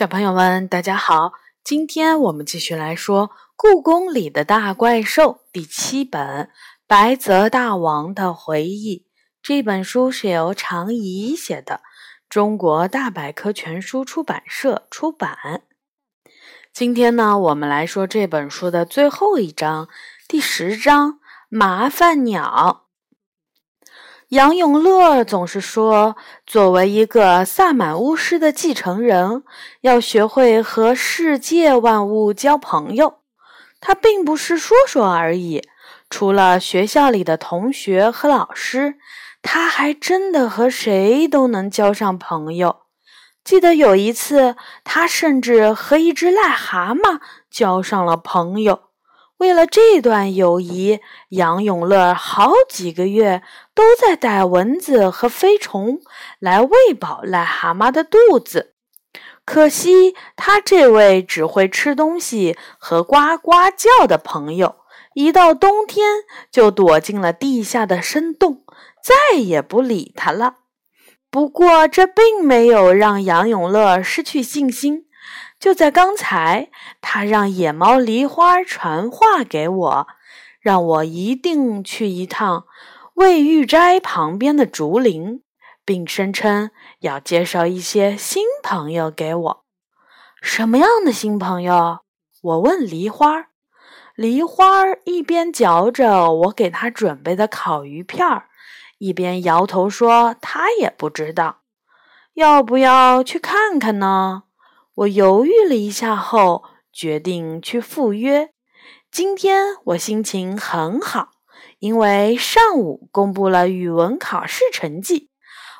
小朋友们，大家好！今天我们继续来说《故宫里的大怪兽》第七本《白泽大王的回忆》。这本书是由常怡写的，中国大百科全书出版社出版。今天呢，我们来说这本书的最后一章，第十章《麻烦鸟》。杨永乐总是说，作为一个萨满巫师的继承人，要学会和世界万物交朋友。他并不是说说而已，除了学校里的同学和老师，他还真的和谁都能交上朋友。记得有一次，他甚至和一只癞蛤蟆交上了朋友。为了这段友谊，杨永乐好几个月都在逮蚊子和飞虫来喂饱癞蛤蟆的肚子。可惜，他这位只会吃东西和呱呱叫的朋友，一到冬天就躲进了地下的深洞，再也不理他了。不过，这并没有让杨永乐失去信心。就在刚才，他让野猫梨花传话给我，让我一定去一趟魏玉斋旁边的竹林，并声称要介绍一些新朋友给我。什么样的新朋友？我问梨花。梨花一边嚼着我给他准备的烤鱼片儿，一边摇头说：“他也不知道。要不要去看看呢？”我犹豫了一下后，决定去赴约。今天我心情很好，因为上午公布了语文考试成绩，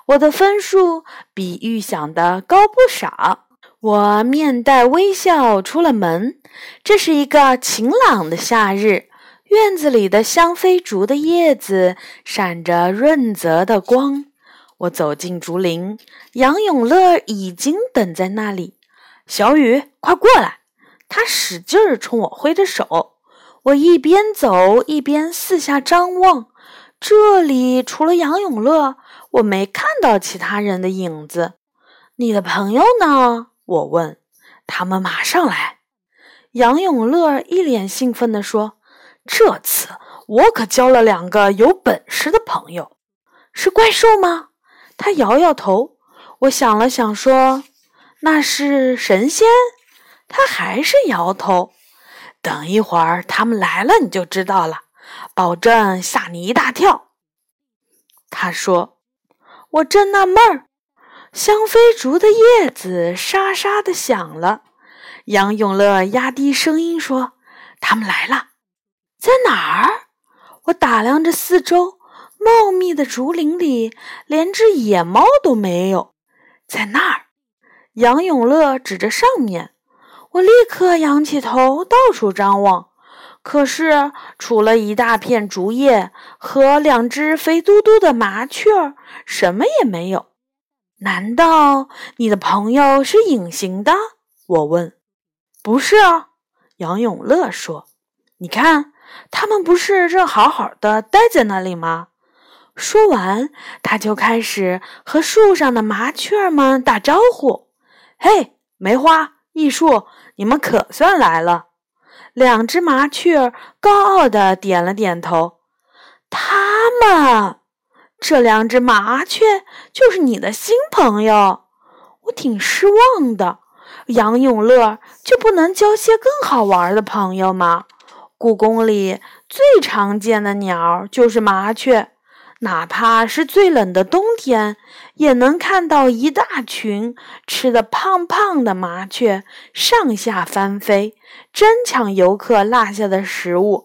我的分数比预想的高不少。我面带微笑出了门。这是一个晴朗的夏日，院子里的香妃竹的叶子闪着润泽的光。我走进竹林，杨永乐已经等在那里。小雨，快过来！他使劲儿冲我挥着手。我一边走一边四下张望，这里除了杨永乐，我没看到其他人的影子。你的朋友呢？我问。他们马上来。杨永乐一脸兴奋地说：“这次我可交了两个有本事的朋友。是怪兽吗？”他摇摇头。我想了想说。那是神仙，他还是摇头。等一会儿他们来了，你就知道了，保证吓你一大跳。他说：“我正纳闷儿，香妃竹的叶子沙沙的响了。”杨永乐压低声音说：“他们来了，在哪儿？”我打量着四周，茂密的竹林里连只野猫都没有，在那儿。杨永乐指着上面，我立刻仰起头，到处张望。可是，除了一大片竹叶和两只肥嘟嘟的麻雀，什么也没有。难道你的朋友是隐形的？我问。不是啊，杨永乐说。你看，他们不是正好好的待在那里吗？说完，他就开始和树上的麻雀们打招呼。嘿，梅花艺术，你们可算来了！两只麻雀高傲的点了点头。他们，这两只麻雀就是你的新朋友？我挺失望的。杨永乐就不能交些更好玩的朋友吗？故宫里最常见的鸟就是麻雀。哪怕是最冷的冬天，也能看到一大群吃得胖胖的麻雀上下翻飞，争抢游客落下的食物。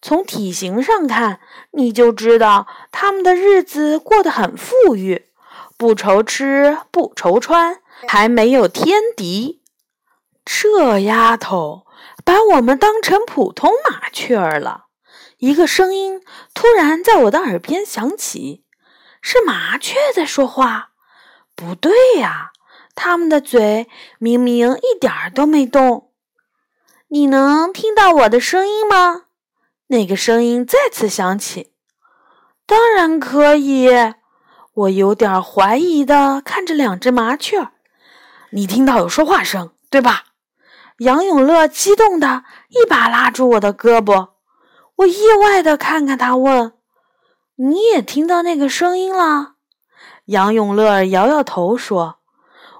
从体型上看，你就知道他们的日子过得很富裕，不愁吃，不愁穿，还没有天敌。这丫头把我们当成普通麻雀儿了。一个声音突然在我的耳边响起，是麻雀在说话。不对呀，它们的嘴明明一点儿都没动。你能听到我的声音吗？那个声音再次响起。当然可以。我有点怀疑的看着两只麻雀。你听到有说话声，对吧？”杨永乐激动的一把拉住我的胳膊，我意外的看看他，问：“你也听到那个声音了？”杨永乐摇摇头说：“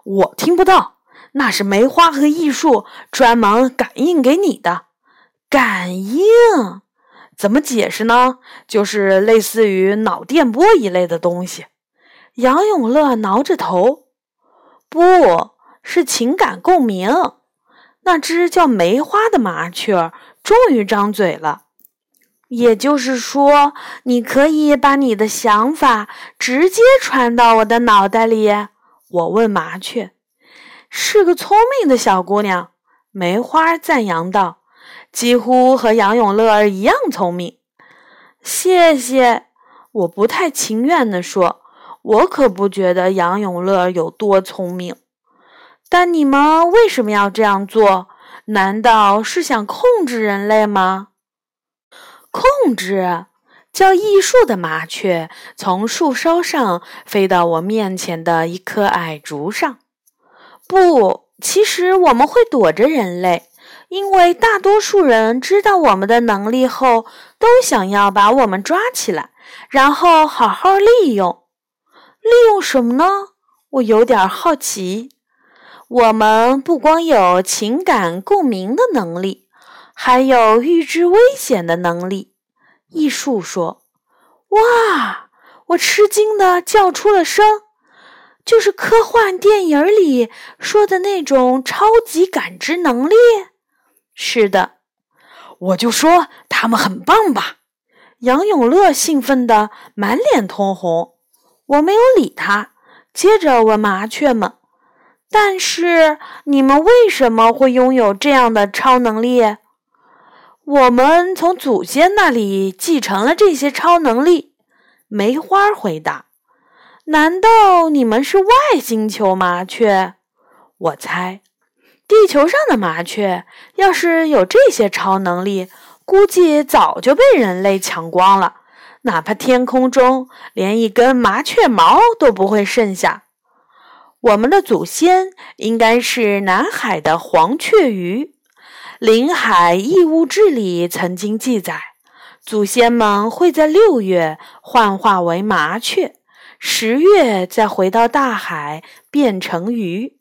我听不到，那是梅花和艺术专门感应给你的。感应怎么解释呢？就是类似于脑电波一类的东西。”杨永乐挠着头：“不是情感共鸣。”那只叫梅花的麻雀终于张嘴了。也就是说，你可以把你的想法直接传到我的脑袋里。我问麻雀：“是个聪明的小姑娘。”梅花赞扬道：“几乎和杨永乐一样聪明。”谢谢。我不太情愿地说：“我可不觉得杨永乐有多聪明。”但你们为什么要这样做？难道是想控制人类吗？控制！叫艺术的麻雀从树梢上飞到我面前的一棵矮竹上。不，其实我们会躲着人类，因为大多数人知道我们的能力后，都想要把我们抓起来，然后好好利用。利用什么呢？我有点好奇。我们不光有情感共鸣的能力，还有预知危险的能力。艺术说：“哇！”我吃惊的叫出了声，就是科幻电影里说的那种超级感知能力。是的，我就说他们很棒吧。杨永乐兴奋的满脸通红。我没有理他，接着问麻雀们。但是你们为什么会拥有这样的超能力？我们从祖先那里继承了这些超能力。梅花回答：“难道你们是外星球麻雀？我猜，地球上的麻雀要是有这些超能力，估计早就被人类抢光了，哪怕天空中连一根麻雀毛都不会剩下。”我们的祖先应该是南海的黄雀鱼，《临海异物志》里曾经记载，祖先们会在六月幻化为麻雀，十月再回到大海变成鱼。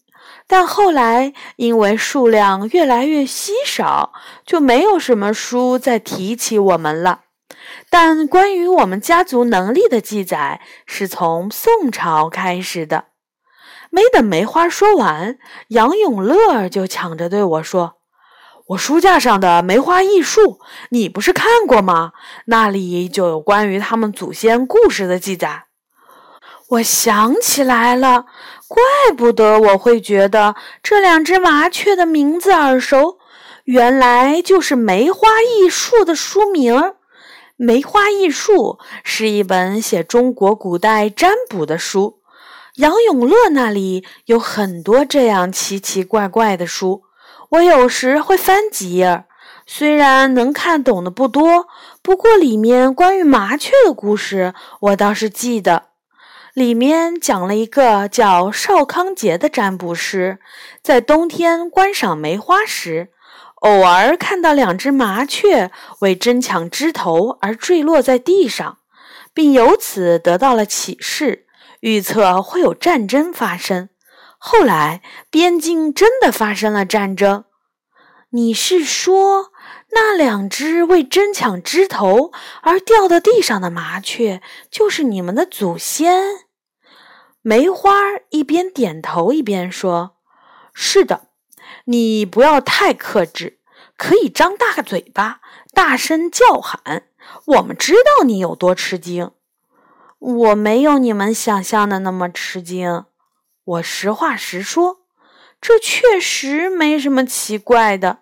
但后来因为数量越来越稀少，就没有什么书再提起我们了。但关于我们家族能力的记载是从宋朝开始的。没等梅花说完，杨永乐就抢着对我说：“我书架上的梅花艺术，你不是看过吗？那里就有关于他们祖先故事的记载。”我想起来了，怪不得我会觉得这两只麻雀的名字耳熟，原来就是《梅花艺术》的书名。《梅花艺术》是一本写中国古代占卜的书。杨永乐那里有很多这样奇奇怪怪的书，我有时会翻几页，虽然能看懂的不多，不过里面关于麻雀的故事我倒是记得。里面讲了一个叫邵康节的占卜师，在冬天观赏梅花时，偶尔看到两只麻雀为争抢枝头而坠落在地上，并由此得到了启示。预测会有战争发生，后来边境真的发生了战争。你是说那两只为争抢枝头而掉到地上的麻雀就是你们的祖先？梅花一边点头一边说：“是的，你不要太克制，可以张大嘴巴，大声叫喊。我们知道你有多吃惊。”我没有你们想象的那么吃惊，我实话实说，这确实没什么奇怪的，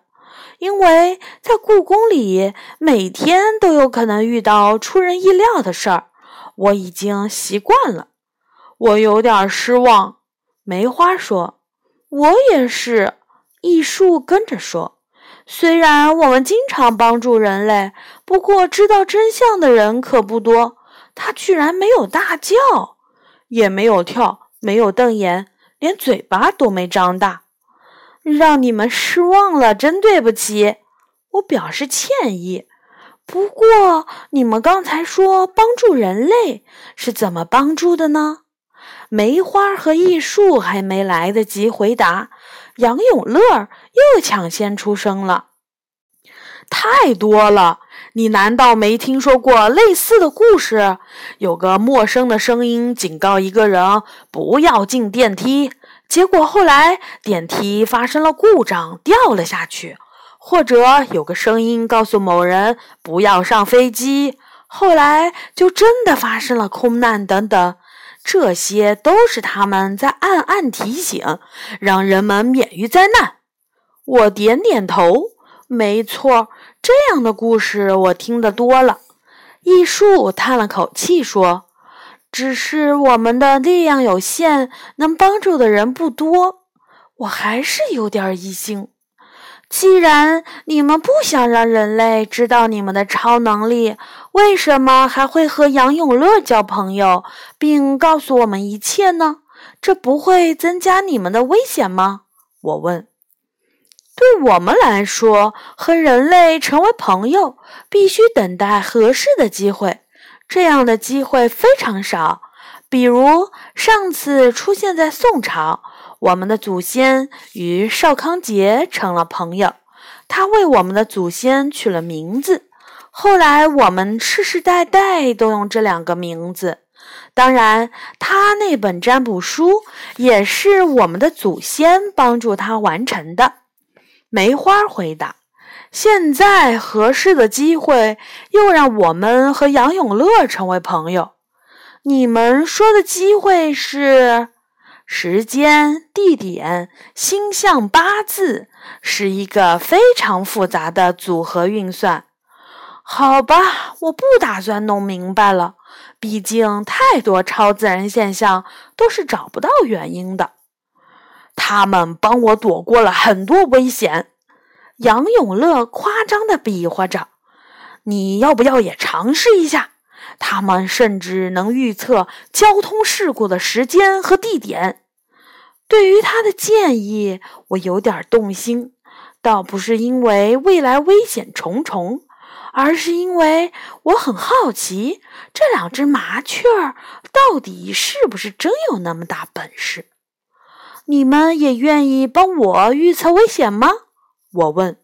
因为在故宫里每天都有可能遇到出人意料的事儿，我已经习惯了。我有点失望，梅花说，我也是。艺术跟着说，虽然我们经常帮助人类，不过知道真相的人可不多。他居然没有大叫，也没有跳，没有瞪眼，连嘴巴都没张大。让你们失望了，真对不起。我表示歉意。不过，你们刚才说帮助人类是怎么帮助的呢？梅花和艺术还没来得及回答，杨永乐又抢先出声了。太多了，你难道没听说过类似的故事？有个陌生的声音警告一个人不要进电梯，结果后来电梯发生了故障，掉了下去。或者有个声音告诉某人不要上飞机，后来就真的发生了空难等等，这些都是他们在暗暗提醒，让人们免于灾难。我点点头，没错，这样的故事我听得多了。艺术叹了口气说：“只是我们的力量有限，能帮助的人不多，我还是有点疑心。”既然你们不想让人类知道你们的超能力，为什么还会和杨永乐交朋友，并告诉我们一切呢？这不会增加你们的危险吗？我问。对我们来说，和人类成为朋友，必须等待合适的机会，这样的机会非常少。比如上次出现在宋朝。我们的祖先与邵康节成了朋友，他为我们的祖先取了名字。后来我们世世代代都用这两个名字。当然，他那本占卜书也是我们的祖先帮助他完成的。梅花回答：“现在合适的机会又让我们和杨永乐成为朋友。你们说的机会是？”时间、地点、星象、八字是一个非常复杂的组合运算。好吧，我不打算弄明白了。毕竟太多超自然现象都是找不到原因的。他们帮我躲过了很多危险。杨永乐夸张地比划着：“你要不要也尝试一下？”他们甚至能预测交通事故的时间和地点。对于他的建议，我有点动心，倒不是因为未来危险重重，而是因为我很好奇这两只麻雀到底是不是真有那么大本事。你们也愿意帮我预测危险吗？我问。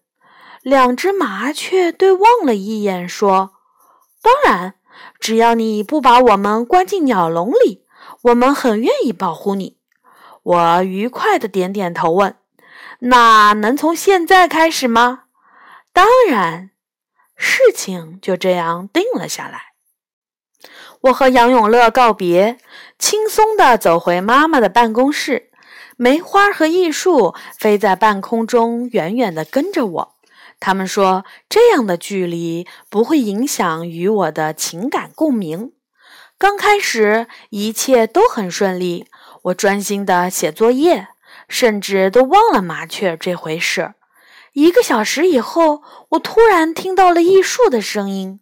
两只麻雀对望了一眼，说：“当然，只要你不把我们关进鸟笼里，我们很愿意保护你。”我愉快的点点头，问：“那能从现在开始吗？”当然，事情就这样定了下来。我和杨永乐告别，轻松地走回妈妈的办公室。梅花和艺术飞在半空中，远远地跟着我。他们说，这样的距离不会影响与我的情感共鸣。刚开始，一切都很顺利。我专心地写作业，甚至都忘了麻雀这回事。一个小时以后，我突然听到了艺术的声音。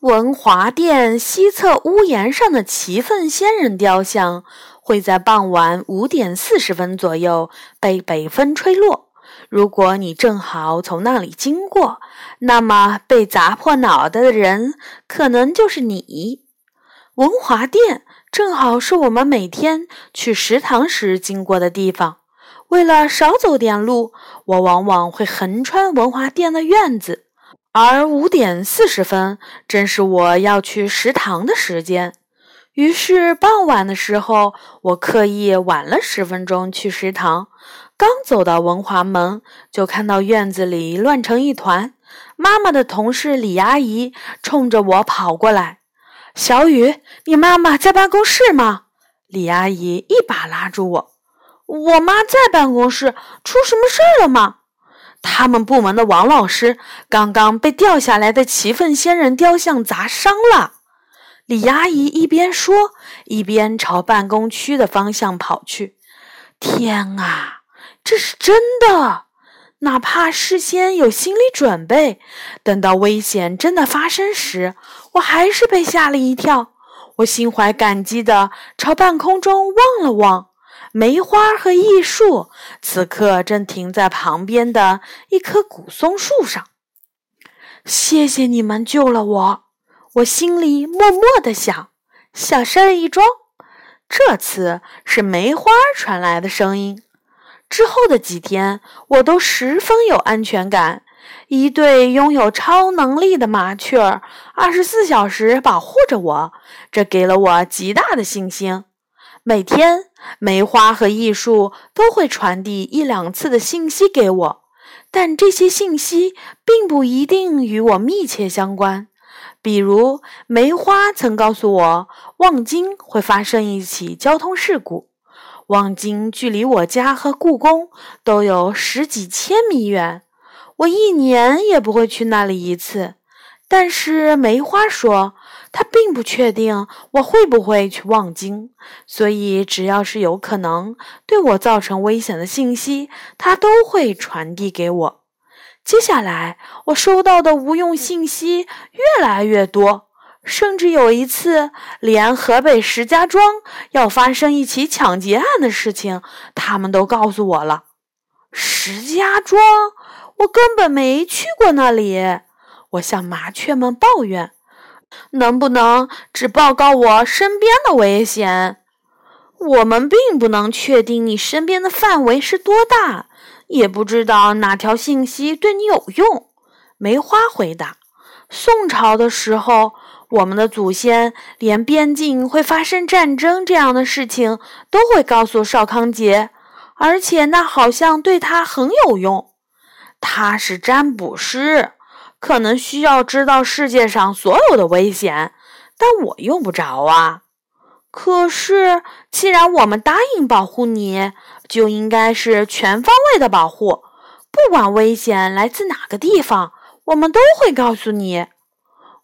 文华殿西侧屋檐上的齐奋仙人雕像会在傍晚五点四十分左右被北风吹落。如果你正好从那里经过，那么被砸破脑袋的人可能就是你。文华殿。正好是我们每天去食堂时经过的地方。为了少走点路，我往往会横穿文华殿的院子。而五点四十分正是我要去食堂的时间。于是傍晚的时候，我刻意晚了十分钟去食堂。刚走到文华门，就看到院子里乱成一团。妈妈的同事李阿姨冲着我跑过来。小雨，你妈妈在办公室吗？李阿姨一把拉住我。我妈在办公室，出什么事儿了吗？他们部门的王老师刚刚被掉下来的齐奋仙人雕像砸伤了。李阿姨一边说，一边朝办公区的方向跑去。天啊，这是真的！哪怕事先有心理准备，等到危险真的发生时，我还是被吓了一跳。我心怀感激地朝半空中望了望，梅花和艺术此刻正停在旁边的一棵古松树上。谢谢你们救了我，我心里默默地想。小声一桩，这次是梅花传来的声音。之后的几天，我都十分有安全感。一对拥有超能力的麻雀儿，二十四小时保护着我，这给了我极大的信心。每天，梅花和艺术都会传递一两次的信息给我，但这些信息并不一定与我密切相关。比如，梅花曾告诉我，望京会发生一起交通事故。望京距离我家和故宫都有十几千米远，我一年也不会去那里一次。但是梅花说，他并不确定我会不会去望京，所以只要是有可能对我造成危险的信息，他都会传递给我。接下来，我收到的无用信息越来越多。甚至有一次，连河北石家庄要发生一起抢劫案的事情，他们都告诉我了。石家庄，我根本没去过那里。我向麻雀们抱怨：“能不能只报告我身边的危险？我们并不能确定你身边的范围是多大，也不知道哪条信息对你有用。”梅花回答：“宋朝的时候。”我们的祖先连边境会发生战争这样的事情都会告诉邵康节，而且那好像对他很有用。他是占卜师，可能需要知道世界上所有的危险，但我用不着啊。可是，既然我们答应保护你，就应该是全方位的保护，不管危险来自哪个地方，我们都会告诉你。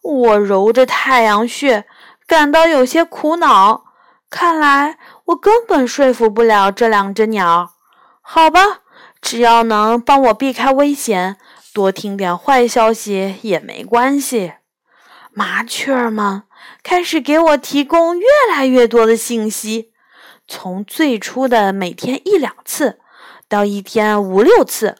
我揉着太阳穴，感到有些苦恼。看来我根本说服不了这两只鸟。好吧，只要能帮我避开危险，多听点坏消息也没关系。麻雀们开始给我提供越来越多的信息，从最初的每天一两次，到一天五六次。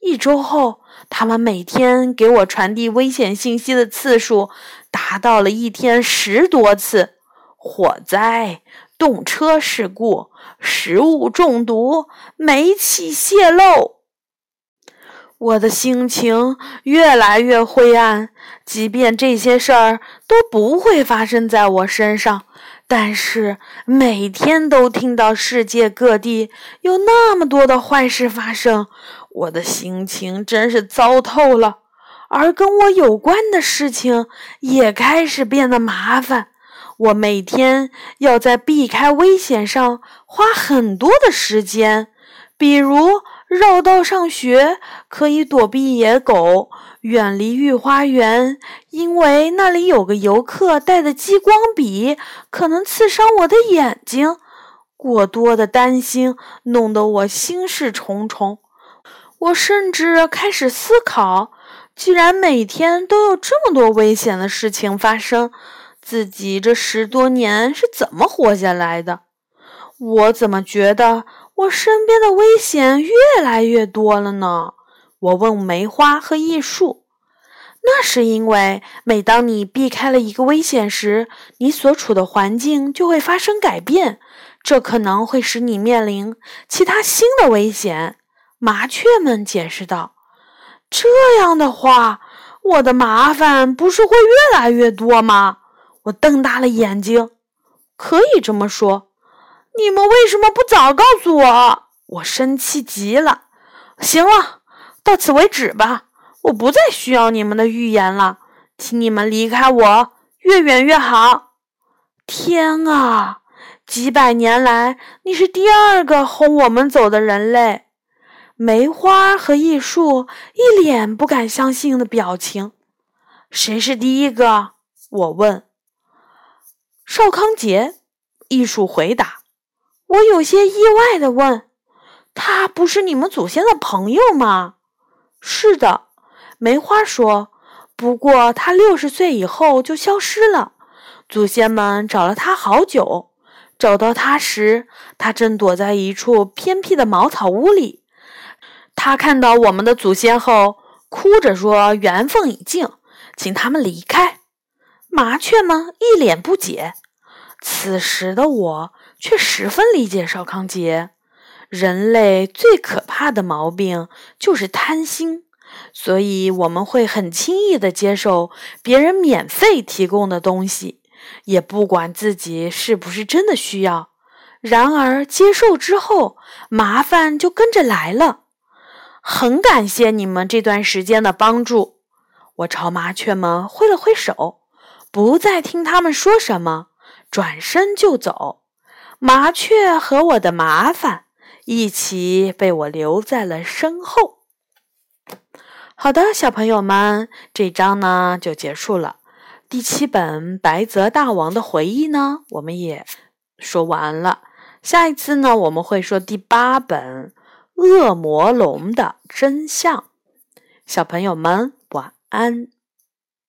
一周后，他们每天给我传递危险信息的次数达到了一天十多次。火灾、动车事故、食物中毒、煤气泄漏，我的心情越来越灰暗。即便这些事儿都不会发生在我身上，但是每天都听到世界各地有那么多的坏事发生。我的心情真是糟透了，而跟我有关的事情也开始变得麻烦。我每天要在避开危险上花很多的时间，比如绕道上学可以躲避野狗，远离御花园，因为那里有个游客带的激光笔可能刺伤我的眼睛。过多的担心弄得我心事重重。我甚至开始思考：既然每天都有这么多危险的事情发生，自己这十多年是怎么活下来的？我怎么觉得我身边的危险越来越多了呢？我问梅花和艺术。那是因为每当你避开了一个危险时，你所处的环境就会发生改变，这可能会使你面临其他新的危险。麻雀们解释道：“这样的话，我的麻烦不是会越来越多吗？”我瞪大了眼睛。可以这么说，你们为什么不早告诉我？我生气极了。行了，到此为止吧。我不再需要你们的预言了，请你们离开我，越远越好。天啊！几百年来，你是第二个轰我们走的人类。梅花和艺术一脸不敢相信的表情。谁是第一个？我问。邵康杰。艺术回答。我有些意外的问：“他不是你们祖先的朋友吗？”是的，梅花说。不过他六十岁以后就消失了，祖先们找了他好久。找到他时，他正躲在一处偏僻的茅草屋里。他看到我们的祖先后，哭着说：“缘分已尽，请他们离开。”麻雀们，一脸不解。此时的我却十分理解邵康节。人类最可怕的毛病就是贪心，所以我们会很轻易地接受别人免费提供的东西，也不管自己是不是真的需要。然而接受之后，麻烦就跟着来了。很感谢你们这段时间的帮助。我朝麻雀们挥了挥手，不再听他们说什么，转身就走。麻雀和我的麻烦一起被我留在了身后。好的，小朋友们，这章呢就结束了。第七本《白泽大王的回忆》呢，我们也说完了。下一次呢，我们会说第八本。恶魔龙的真相，小朋友们晚安。